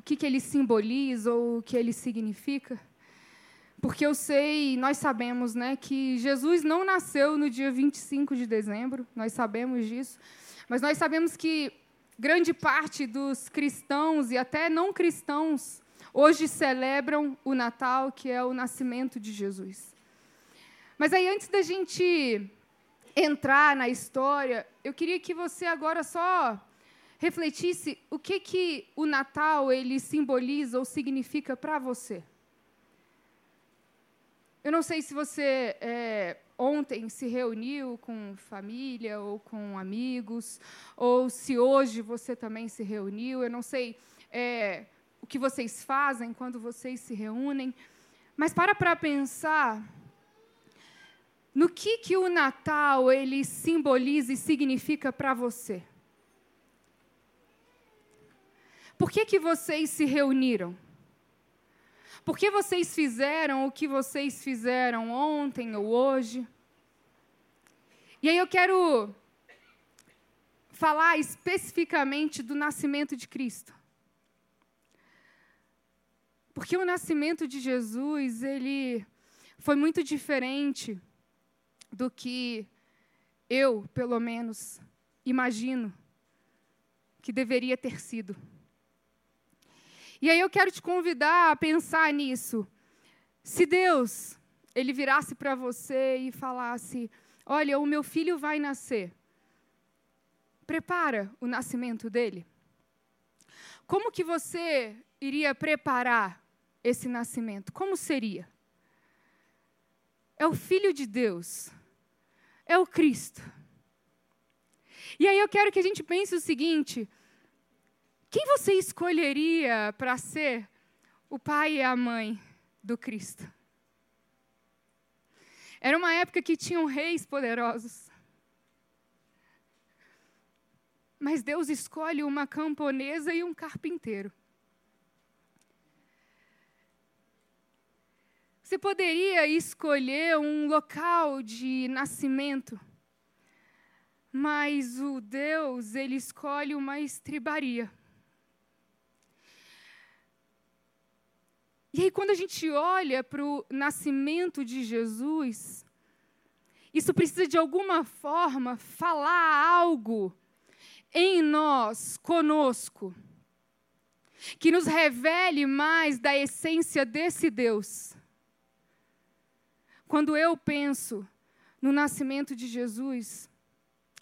o que, que ele simboliza ou o que ele significa. Porque eu sei, nós sabemos né, que Jesus não nasceu no dia 25 de dezembro, nós sabemos disso, mas nós sabemos que grande parte dos cristãos e até não cristãos hoje celebram o Natal, que é o nascimento de Jesus. Mas aí, antes da gente entrar na história, eu queria que você agora só refletisse o que, que o Natal ele simboliza ou significa para você. Eu não sei se você é, ontem se reuniu com família ou com amigos, ou se hoje você também se reuniu. Eu não sei é, o que vocês fazem quando vocês se reúnem, mas para para pensar no que, que o Natal ele simboliza e significa para você. Por que, que vocês se reuniram? Por que vocês fizeram o que vocês fizeram ontem ou hoje? E aí eu quero falar especificamente do nascimento de Cristo. Porque o nascimento de Jesus, ele foi muito diferente do que eu, pelo menos, imagino que deveria ter sido. E aí eu quero te convidar a pensar nisso. Se Deus ele virasse para você e falasse: "Olha, o meu filho vai nascer. Prepara o nascimento dele." Como que você iria preparar esse nascimento? Como seria? É o filho de Deus. É o Cristo. E aí eu quero que a gente pense o seguinte: quem você escolheria para ser o pai e a mãe do Cristo? Era uma época que tinham reis poderosos. Mas Deus escolhe uma camponesa e um carpinteiro. Você poderia escolher um local de nascimento, mas o Deus, ele escolhe uma estribaria. E aí, quando a gente olha para o nascimento de Jesus, isso precisa de alguma forma falar algo em nós, conosco, que nos revele mais da essência desse Deus. Quando eu penso no nascimento de Jesus,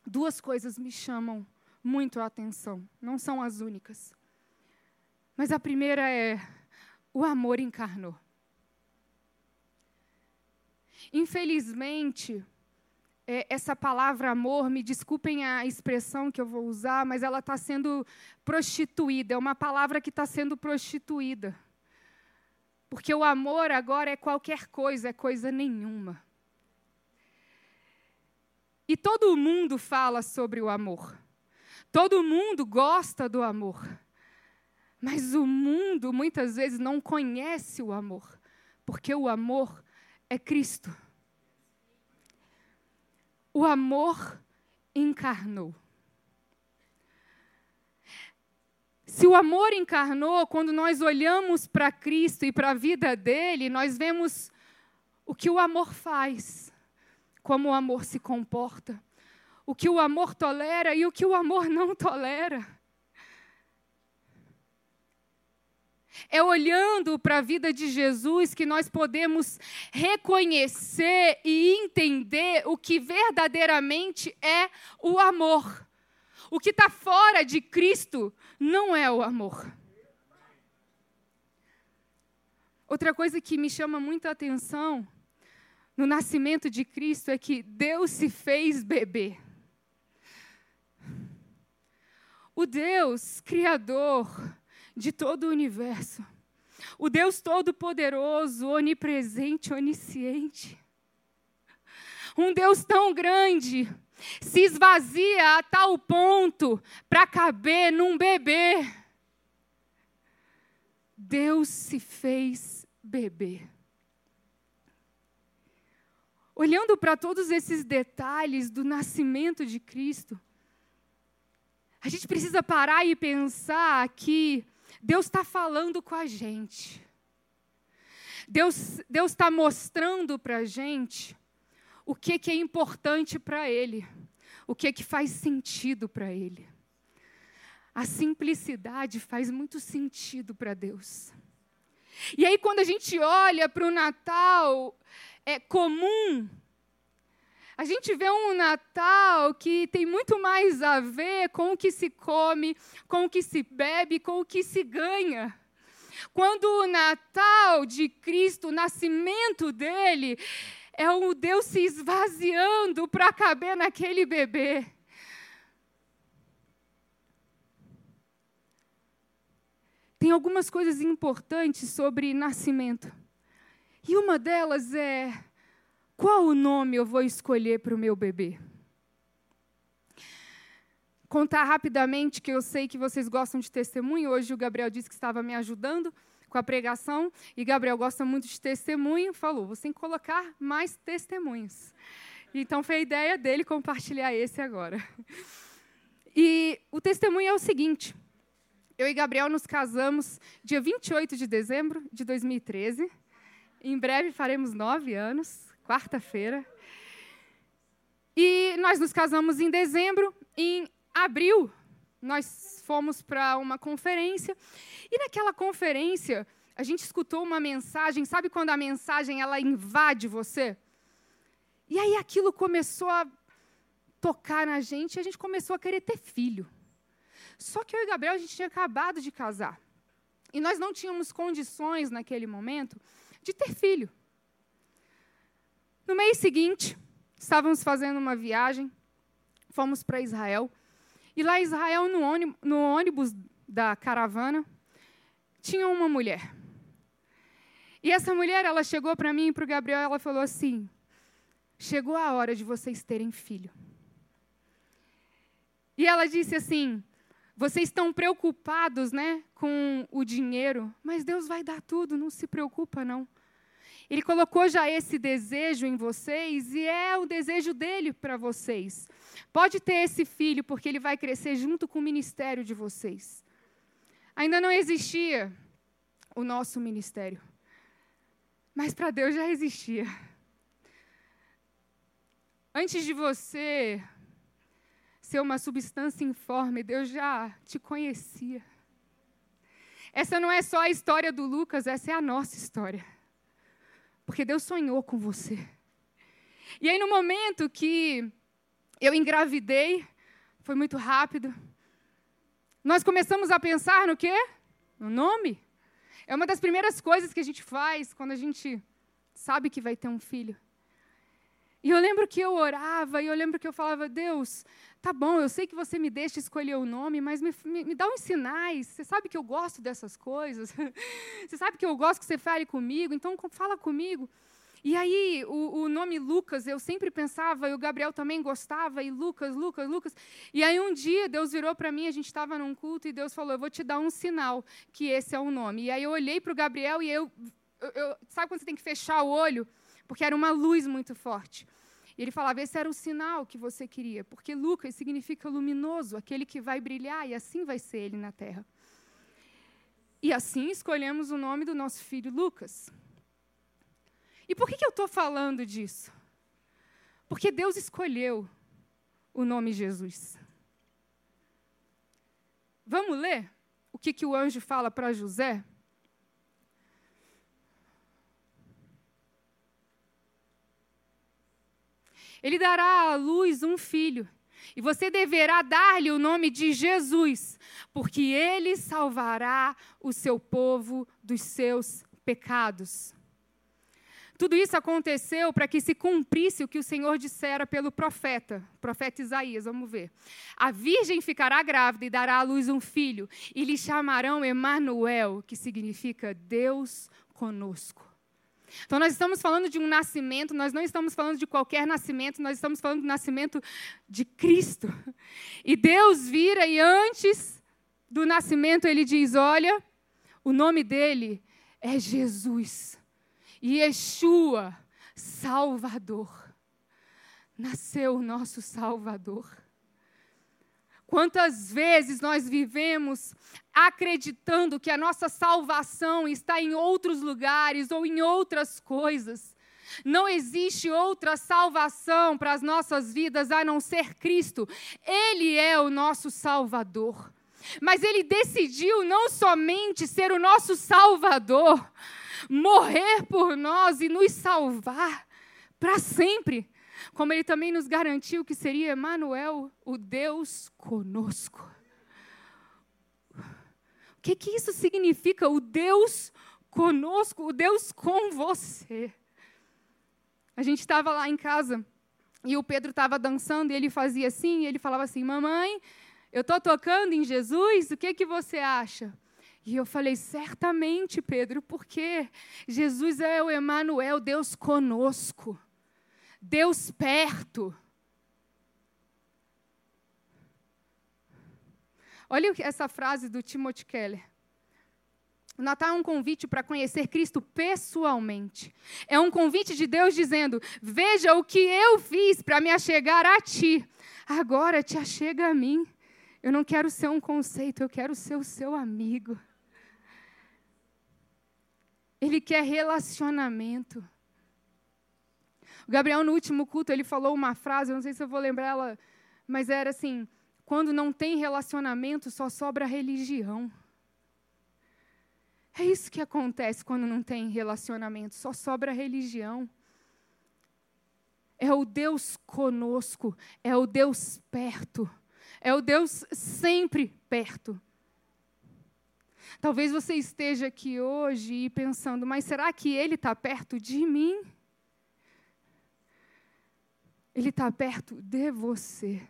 duas coisas me chamam muito a atenção, não são as únicas. Mas a primeira é o amor encarnou. Infelizmente, é, essa palavra amor, me desculpem a expressão que eu vou usar, mas ela está sendo prostituída, é uma palavra que está sendo prostituída. Porque o amor agora é qualquer coisa, é coisa nenhuma. E todo mundo fala sobre o amor. Todo mundo gosta do amor. Mas o mundo muitas vezes não conhece o amor, porque o amor é Cristo. O amor encarnou. Se o amor encarnou, quando nós olhamos para Cristo e para a vida dele, nós vemos o que o amor faz, como o amor se comporta, o que o amor tolera e o que o amor não tolera. É olhando para a vida de Jesus que nós podemos reconhecer e entender o que verdadeiramente é o amor. O que está fora de Cristo não é o amor. Outra coisa que me chama muita atenção no nascimento de Cristo é que Deus se fez bebê. O Deus Criador, de todo o universo. O Deus Todo-Poderoso, onipresente, onisciente. Um Deus tão grande se esvazia a tal ponto para caber num bebê. Deus se fez bebê. Olhando para todos esses detalhes do nascimento de Cristo, a gente precisa parar e pensar que Deus está falando com a gente. Deus está mostrando para a gente o que, que é importante para Ele, o que, que faz sentido para Ele. A simplicidade faz muito sentido para Deus. E aí, quando a gente olha para o Natal é comum, a gente vê um Natal que tem muito mais a ver com o que se come, com o que se bebe, com o que se ganha. Quando o Natal de Cristo, o nascimento dele, é o Deus se esvaziando para caber naquele bebê. Tem algumas coisas importantes sobre nascimento. E uma delas é qual o nome eu vou escolher para o meu bebê? Contar rapidamente que eu sei que vocês gostam de testemunho. Hoje o Gabriel disse que estava me ajudando com a pregação e Gabriel gosta muito de testemunho. Falou: você tem que colocar mais testemunhos. Então foi a ideia dele compartilhar esse agora. E o testemunho é o seguinte: eu e Gabriel nos casamos dia 28 de dezembro de 2013. Em breve faremos nove anos quarta-feira. E nós nos casamos em dezembro. Em abril, nós fomos para uma conferência. E naquela conferência, a gente escutou uma mensagem. Sabe quando a mensagem ela invade você? E aí aquilo começou a tocar na gente e a gente começou a querer ter filho. Só que eu e Gabriel, a gente tinha acabado de casar. E nós não tínhamos condições naquele momento de ter filho. No mês seguinte, estávamos fazendo uma viagem, fomos para Israel. E lá em Israel, no ônibus, no ônibus da caravana, tinha uma mulher. E essa mulher, ela chegou para mim e para o Gabriel, ela falou assim: chegou a hora de vocês terem filho. E ela disse assim: vocês estão preocupados, né, com o dinheiro, mas Deus vai dar tudo, não se preocupa não. Ele colocou já esse desejo em vocês e é o desejo dele para vocês. Pode ter esse filho, porque ele vai crescer junto com o ministério de vocês. Ainda não existia o nosso ministério, mas para Deus já existia. Antes de você ser uma substância informe, Deus já te conhecia. Essa não é só a história do Lucas, essa é a nossa história. Porque Deus sonhou com você. E aí, no momento que eu engravidei, foi muito rápido, nós começamos a pensar no quê? No nome. É uma das primeiras coisas que a gente faz quando a gente sabe que vai ter um filho. E eu lembro que eu orava, e eu lembro que eu falava, Deus, tá bom, eu sei que você me deixa escolher o nome, mas me, me, me, dá uns sinais. Você sabe que eu gosto dessas coisas. você sabe que eu gosto que você fale comigo, então fala comigo. E aí, o, o, nome Lucas, eu sempre pensava, e o Gabriel também gostava, e Lucas, Lucas, Lucas. E aí, um dia, Deus virou para mim, a gente estava num culto, e Deus falou: Eu vou te dar um sinal que esse é o nome. E aí, eu olhei para o Gabriel, e eu, eu, eu. Sabe quando você tem que fechar o olho? Porque era uma luz muito forte. E ele falava: esse era o sinal que você queria, porque Lucas significa luminoso, aquele que vai brilhar, e assim vai ser ele na terra. E assim escolhemos o nome do nosso filho Lucas. E por que, que eu estou falando disso? Porque Deus escolheu o nome Jesus. Vamos ler o que, que o anjo fala para José? Ele dará à luz um filho, e você deverá dar-lhe o nome de Jesus, porque ele salvará o seu povo dos seus pecados. Tudo isso aconteceu para que se cumprisse o que o Senhor dissera pelo profeta, profeta Isaías, vamos ver. A virgem ficará grávida e dará à luz um filho, e lhe chamarão Emanuel, que significa Deus conosco. Então, nós estamos falando de um nascimento, nós não estamos falando de qualquer nascimento, nós estamos falando do nascimento de Cristo. E Deus vira e antes do nascimento ele diz: Olha, o nome dele é Jesus. E Yeshua, Salvador. Nasceu o nosso Salvador. Quantas vezes nós vivemos acreditando que a nossa salvação está em outros lugares ou em outras coisas. Não existe outra salvação para as nossas vidas a não ser Cristo. Ele é o nosso Salvador. Mas ele decidiu não somente ser o nosso Salvador, morrer por nós e nos salvar para sempre, como ele também nos garantiu que seria Emanuel, o Deus conosco. O que, que isso significa? O Deus conosco, o Deus com você. A gente estava lá em casa e o Pedro estava dançando e ele fazia assim, e ele falava assim: Mamãe, eu estou tocando em Jesus, o que, que você acha? E eu falei, certamente, Pedro, porque Jesus é o Emanuel, Deus conosco. Deus perto. Olha essa frase do Timothy Keller. O Natal é um convite para conhecer Cristo pessoalmente. É um convite de Deus dizendo: Veja o que eu fiz para me achegar a ti. Agora te achega a mim. Eu não quero ser um conceito, eu quero ser o seu amigo. Ele quer relacionamento. O Gabriel, no último culto, ele falou uma frase, eu não sei se eu vou lembrar ela, mas era assim: quando não tem relacionamento, só sobra religião. É isso que acontece quando não tem relacionamento, só sobra religião. É o Deus conosco, é o Deus perto, é o Deus sempre perto. Talvez você esteja aqui hoje e pensando, mas será que Ele está perto de mim? Ele está perto de você.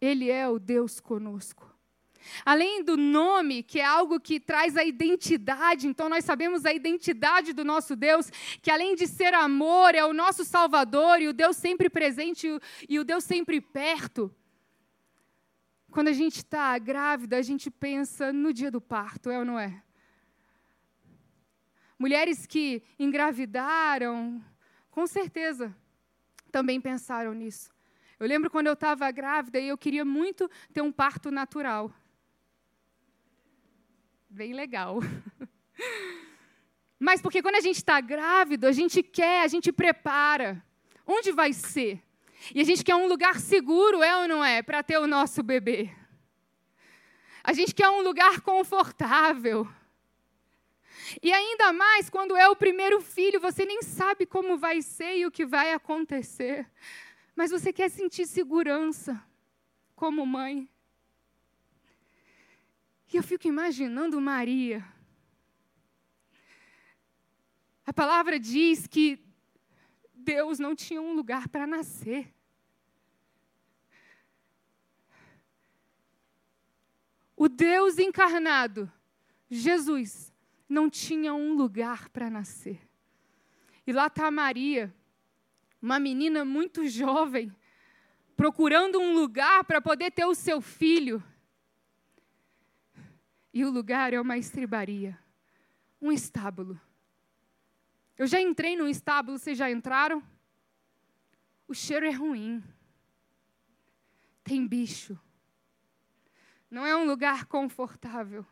Ele é o Deus conosco. Além do nome, que é algo que traz a identidade, então nós sabemos a identidade do nosso Deus, que além de ser amor, é o nosso Salvador e o Deus sempre presente e o Deus sempre perto. Quando a gente está grávida, a gente pensa no dia do parto, é ou não é? Mulheres que engravidaram, com certeza, também pensaram nisso. Eu lembro quando eu estava grávida e eu queria muito ter um parto natural. Bem legal. Mas porque quando a gente está grávido, a gente quer, a gente prepara. Onde vai ser? E a gente quer um lugar seguro, é ou não é, para ter o nosso bebê. A gente quer um lugar confortável. E ainda mais quando é o primeiro filho, você nem sabe como vai ser e o que vai acontecer. Mas você quer sentir segurança como mãe. E eu fico imaginando Maria. A palavra diz que Deus não tinha um lugar para nascer. O Deus encarnado, Jesus, não tinha um lugar para nascer. E lá está Maria, uma menina muito jovem, procurando um lugar para poder ter o seu filho. E o lugar é uma estribaria, um estábulo. Eu já entrei num estábulo, vocês já entraram? O cheiro é ruim. Tem bicho. Não é um lugar confortável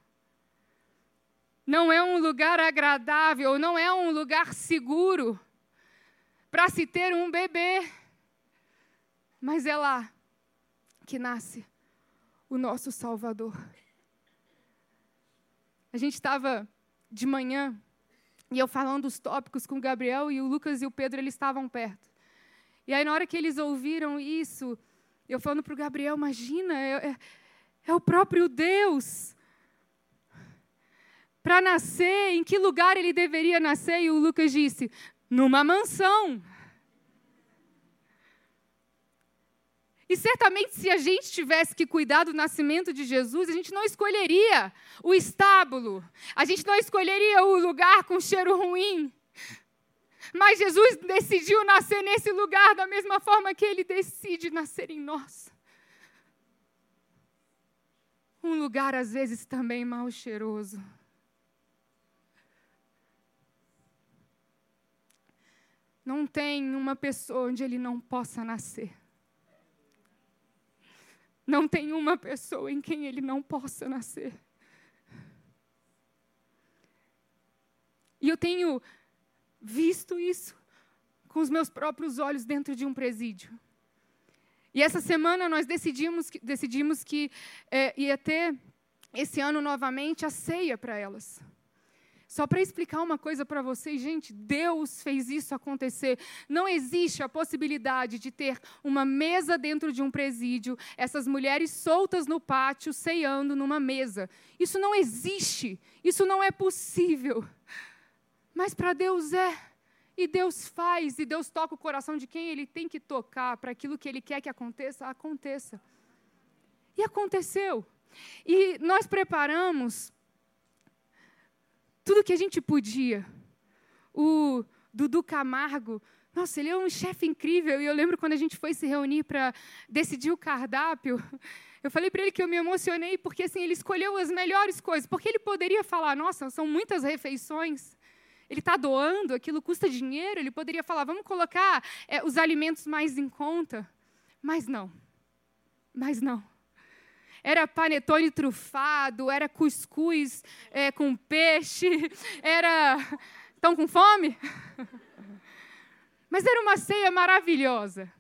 não é um lugar agradável, não é um lugar seguro para se ter um bebê. Mas é lá que nasce o nosso Salvador. A gente estava de manhã e eu falando os tópicos com o Gabriel e o Lucas e o Pedro, eles estavam perto. E aí, na hora que eles ouviram isso, eu falando para o Gabriel: imagina, é, é, é o próprio Deus para nascer, em que lugar ele deveria nascer? E o Lucas disse: numa mansão. E certamente, se a gente tivesse que cuidar do nascimento de Jesus, a gente não escolheria o estábulo, a gente não escolheria o lugar com cheiro ruim. Mas Jesus decidiu nascer nesse lugar da mesma forma que ele decide nascer em nós. Um lugar, às vezes, também mal cheiroso. Não tem uma pessoa onde ele não possa nascer. Não tem uma pessoa em quem ele não possa nascer. E eu tenho visto isso com os meus próprios olhos dentro de um presídio. E essa semana nós decidimos que, decidimos que é, ia ter esse ano novamente a ceia para elas. Só para explicar uma coisa para vocês, gente, Deus fez isso acontecer. Não existe a possibilidade de ter uma mesa dentro de um presídio, essas mulheres soltas no pátio, ceando numa mesa. Isso não existe. Isso não é possível. Mas para Deus é. E Deus faz, e Deus toca o coração de quem Ele tem que tocar para aquilo que Ele quer que aconteça, aconteça. E aconteceu. E nós preparamos tudo que a gente podia. O Dudu Camargo, nossa, ele é um chefe incrível. E eu lembro quando a gente foi se reunir para decidir o cardápio, eu falei para ele que eu me emocionei porque assim ele escolheu as melhores coisas. Porque ele poderia falar, nossa, são muitas refeições. Ele está doando, aquilo custa dinheiro. Ele poderia falar, vamos colocar é, os alimentos mais em conta. Mas não. Mas não era panetone trufado, era cuscuz é, com peixe, era. Estão com fome? Mas era uma ceia maravilhosa.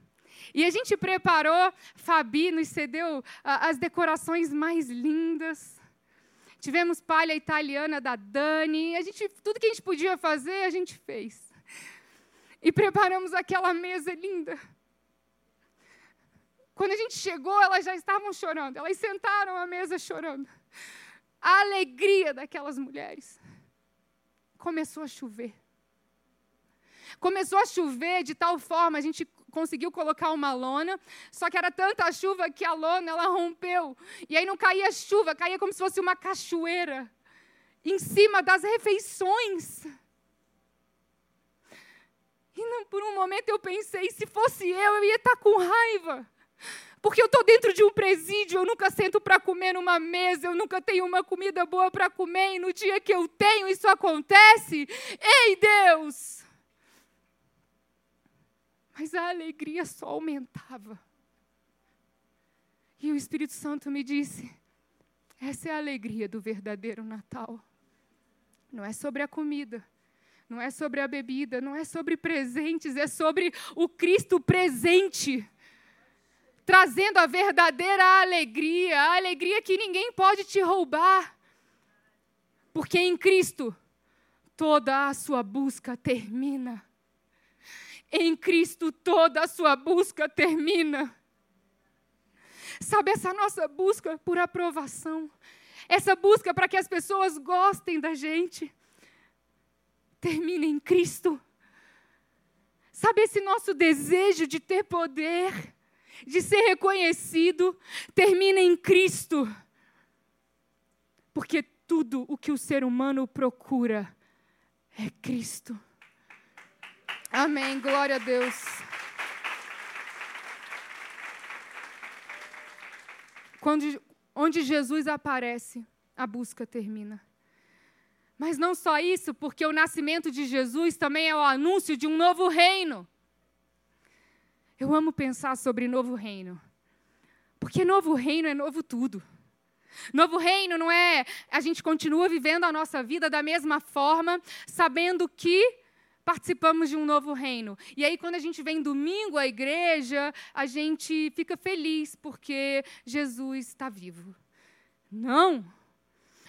E a gente preparou, Fabi nos cedeu as decorações mais lindas. Tivemos palha italiana da Dani. A gente, tudo que a gente podia fazer, a gente fez. E preparamos aquela mesa linda. Quando a gente chegou, elas já estavam chorando. Elas sentaram à mesa chorando. A alegria daquelas mulheres. Começou a chover. Começou a chover de tal forma, a gente conseguiu colocar uma lona, só que era tanta chuva que a lona ela rompeu. E aí não caía chuva, caía como se fosse uma cachoeira em cima das refeições. E por um momento eu pensei, se fosse eu, eu ia estar com raiva. Porque eu estou dentro de um presídio, eu nunca sento para comer numa mesa, eu nunca tenho uma comida boa para comer, e no dia que eu tenho isso acontece. Ei, Deus! Mas a alegria só aumentava. E o Espírito Santo me disse: essa é a alegria do verdadeiro Natal. Não é sobre a comida, não é sobre a bebida, não é sobre presentes, é sobre o Cristo presente trazendo a verdadeira alegria, a alegria que ninguém pode te roubar. Porque em Cristo toda a sua busca termina. Em Cristo toda a sua busca termina. Sabe, essa nossa busca por aprovação, essa busca para que as pessoas gostem da gente, termina em Cristo. Sabe, esse nosso desejo de ter poder, de ser reconhecido, termina em Cristo. Porque tudo o que o ser humano procura é Cristo. Amém. Glória a Deus. Quando, onde Jesus aparece, a busca termina. Mas não só isso, porque o nascimento de Jesus também é o anúncio de um novo reino. Eu amo pensar sobre novo reino. Porque novo reino é novo tudo. Novo reino não é a gente continua vivendo a nossa vida da mesma forma, sabendo que participamos de um novo reino. E aí, quando a gente vem domingo à igreja, a gente fica feliz porque Jesus está vivo. Não!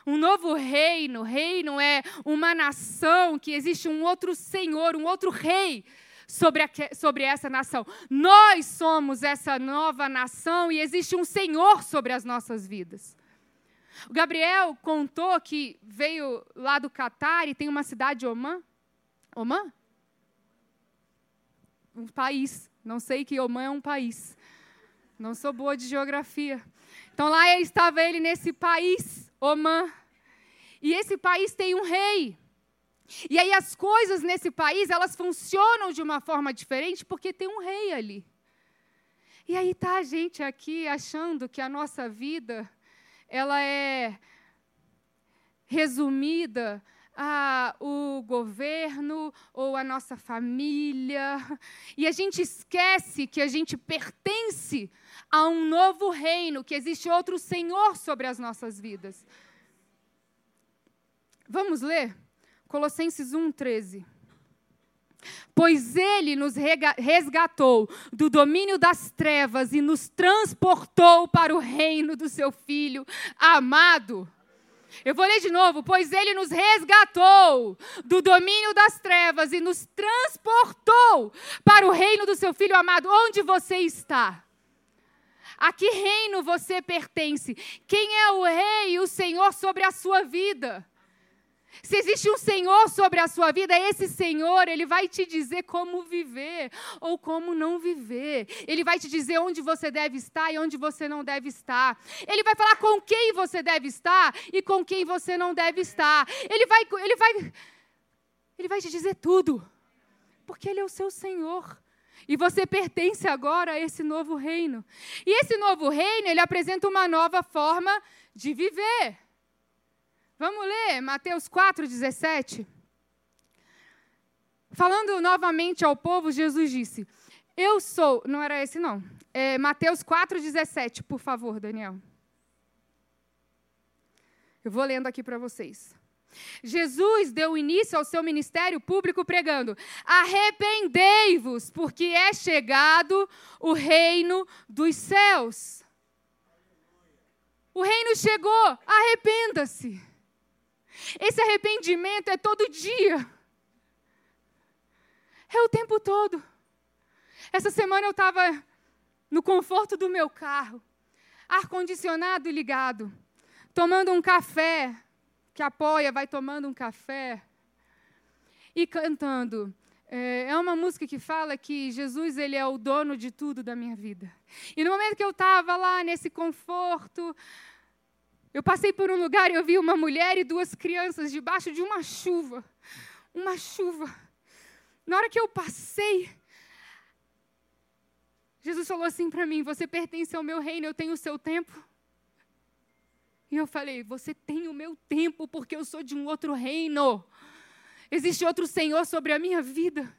Um novo reino, reino é uma nação que existe um outro Senhor, um outro rei sobre, a, sobre essa nação. Nós somos essa nova nação e existe um Senhor sobre as nossas vidas. O Gabriel contou que veio lá do Catar e tem uma cidade Oman. Oman? um país. Não sei que Oman é um país. Não sou boa de geografia. Então lá estava ele nesse país, Oman. E esse país tem um rei. E aí as coisas nesse país, elas funcionam de uma forma diferente porque tem um rei ali. E aí tá a gente aqui achando que a nossa vida ela é resumida a o governo ou a nossa família. E a gente esquece que a gente pertence a um novo reino, que existe outro Senhor sobre as nossas vidas. Vamos ler? Colossenses 1,13. Pois ele nos resgatou do domínio das trevas e nos transportou para o reino do seu Filho amado. Eu vou ler de novo. Pois ele nos resgatou do domínio das trevas e nos transportou para o reino do seu Filho amado. Onde você está? A que reino você pertence? Quem é o rei e o Senhor sobre a sua vida? Se existe um Senhor sobre a sua vida, esse Senhor, ele vai te dizer como viver ou como não viver. Ele vai te dizer onde você deve estar e onde você não deve estar. Ele vai falar com quem você deve estar e com quem você não deve estar. Ele vai ele vai ele vai te dizer tudo. Porque ele é o seu Senhor. E você pertence agora a esse novo reino. E esse novo reino, ele apresenta uma nova forma de viver. Vamos ler Mateus 4, 17. Falando novamente ao povo, Jesus disse: Eu sou. Não era esse, não. É Mateus 4, 17, por favor, Daniel. Eu vou lendo aqui para vocês. Jesus deu início ao seu ministério público pregando: Arrependei-vos, porque é chegado o reino dos céus. O reino chegou, arrependa-se. Esse arrependimento é todo dia. É o tempo todo. Essa semana eu estava no conforto do meu carro, ar-condicionado ligado, tomando um café, que apoia, vai tomando um café, e cantando. É, é uma música que fala que Jesus ele é o dono de tudo da minha vida. E no momento que eu estava lá nesse conforto, eu passei por um lugar e eu vi uma mulher e duas crianças debaixo de uma chuva. Uma chuva. Na hora que eu passei, Jesus falou assim para mim: Você pertence ao meu reino, eu tenho o seu tempo. E eu falei: Você tem o meu tempo, porque eu sou de um outro reino. Existe outro Senhor sobre a minha vida.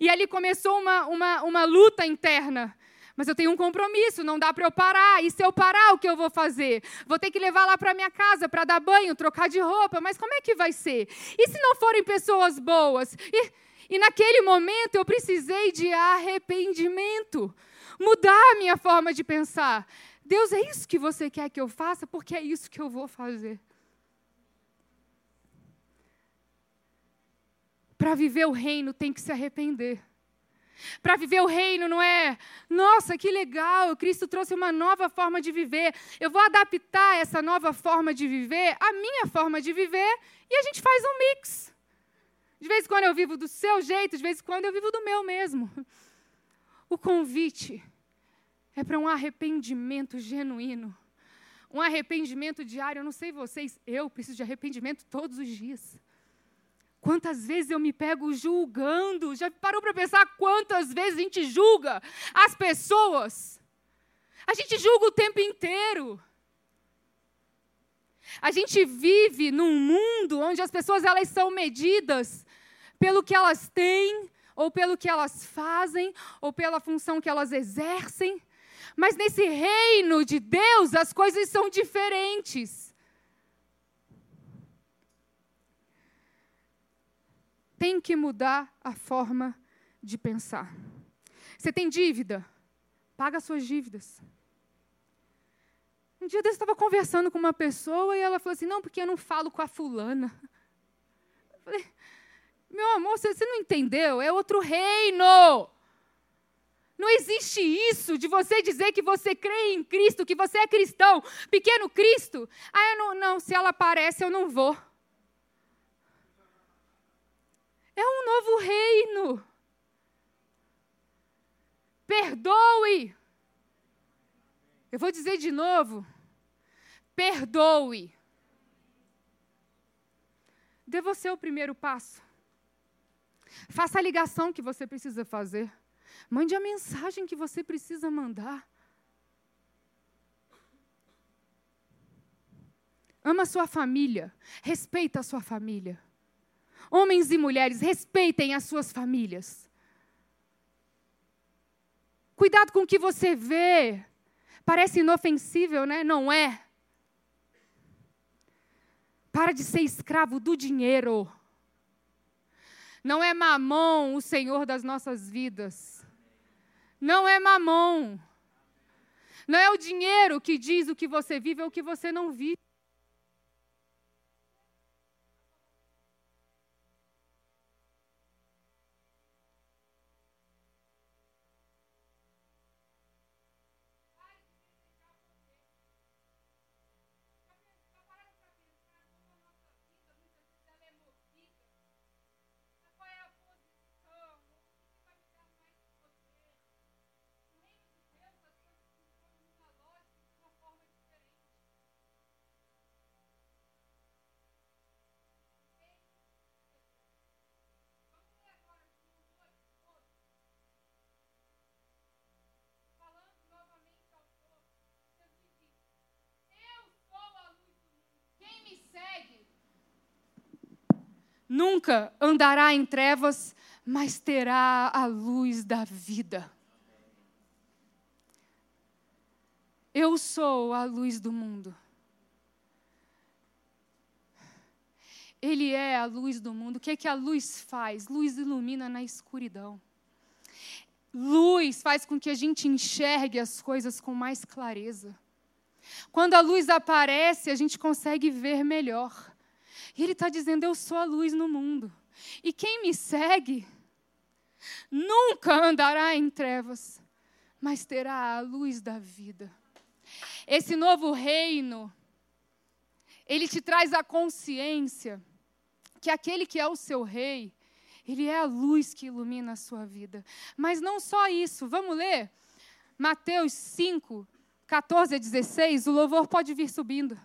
E ali começou uma, uma, uma luta interna. Mas eu tenho um compromisso, não dá para eu parar. E se eu parar, o que eu vou fazer? Vou ter que levar lá para minha casa para dar banho, trocar de roupa, mas como é que vai ser? E se não forem pessoas boas? E, e naquele momento eu precisei de arrependimento, mudar a minha forma de pensar. Deus, é isso que você quer que eu faça? Porque é isso que eu vou fazer. Para viver o reino tem que se arrepender. Para viver o reino não é, nossa, que legal, Cristo trouxe uma nova forma de viver. Eu vou adaptar essa nova forma de viver à minha forma de viver e a gente faz um mix. De vez em quando eu vivo do seu jeito, de vez em quando eu vivo do meu mesmo. O convite é para um arrependimento genuíno. Um arrependimento diário. Eu não sei vocês, eu preciso de arrependimento todos os dias. Quantas vezes eu me pego julgando? Já parou para pensar quantas vezes a gente julga as pessoas? A gente julga o tempo inteiro. A gente vive num mundo onde as pessoas elas são medidas pelo que elas têm, ou pelo que elas fazem, ou pela função que elas exercem. Mas nesse reino de Deus as coisas são diferentes. Tem que mudar a forma de pensar. Você tem dívida? Paga suas dívidas. Um dia eu estava conversando com uma pessoa e ela falou assim: Não, porque eu não falo com a fulana. Eu falei: Meu amor, você, não entendeu? É outro reino. Não existe isso de você dizer que você crê em Cristo, que você é cristão, pequeno Cristo. Ah, não, não, se ela aparece, eu não vou. É um novo reino. Perdoe. Eu vou dizer de novo. Perdoe. Dê você o primeiro passo. Faça a ligação que você precisa fazer. Mande a mensagem que você precisa mandar. Ama a sua família. Respeita a sua família. Homens e mulheres, respeitem as suas famílias. Cuidado com o que você vê. Parece inofensível, né? Não é. Para de ser escravo do dinheiro. Não é mamão o Senhor das nossas vidas. Não é mamão. Não é o dinheiro que diz o que você vive ou o que você não vive. Nunca andará em trevas, mas terá a luz da vida. Eu sou a luz do mundo. Ele é a luz do mundo. O que, é que a luz faz? Luz ilumina na escuridão. Luz faz com que a gente enxergue as coisas com mais clareza. Quando a luz aparece, a gente consegue ver melhor. E ele está dizendo: Eu sou a luz no mundo. E quem me segue nunca andará em trevas, mas terá a luz da vida. Esse novo reino, ele te traz a consciência que aquele que é o seu rei, ele é a luz que ilumina a sua vida. Mas não só isso, vamos ler Mateus 5, 14 a 16. O louvor pode vir subindo.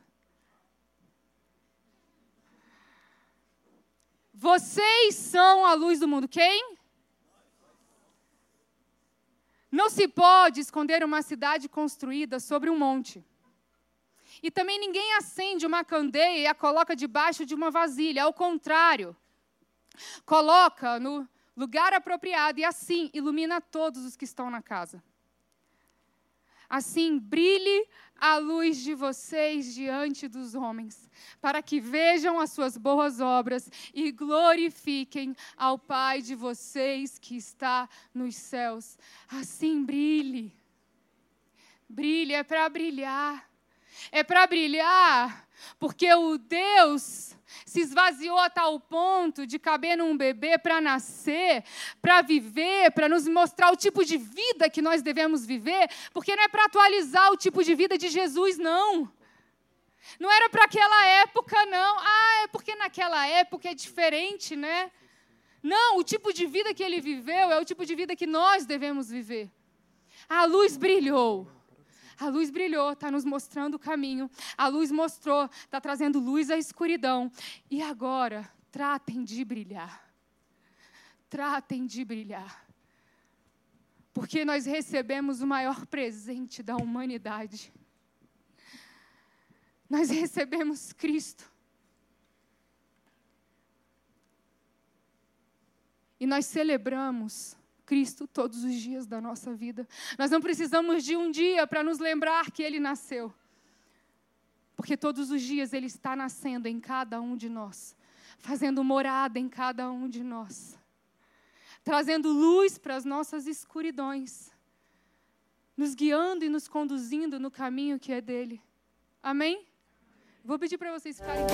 Vocês são a luz do mundo. Quem? Não se pode esconder uma cidade construída sobre um monte. E também ninguém acende uma candeia e a coloca debaixo de uma vasilha. Ao contrário, coloca no lugar apropriado e assim ilumina todos os que estão na casa. Assim, brilhe a luz de vocês diante dos homens, para que vejam as suas boas obras e glorifiquem ao Pai de vocês que está nos céus. Assim, brilhe. Brilhe, é para brilhar. É para brilhar, porque o Deus se esvaziou a tal ponto de caber num bebê para nascer, para viver, para nos mostrar o tipo de vida que nós devemos viver, porque não é para atualizar o tipo de vida de Jesus, não. Não era para aquela época, não. Ah, é porque naquela época é diferente, né? Não, o tipo de vida que ele viveu é o tipo de vida que nós devemos viver. A luz brilhou. A luz brilhou, está nos mostrando o caminho. A luz mostrou, está trazendo luz à escuridão. E agora, tratem de brilhar. Tratem de brilhar. Porque nós recebemos o maior presente da humanidade. Nós recebemos Cristo. E nós celebramos Cristo todos os dias da nossa vida. Nós não precisamos de um dia para nos lembrar que Ele nasceu. Porque todos os dias Ele está nascendo em cada um de nós, fazendo morada em cada um de nós, trazendo luz para as nossas escuridões, nos guiando e nos conduzindo no caminho que é dele. Amém? Vou pedir para vocês ficarem.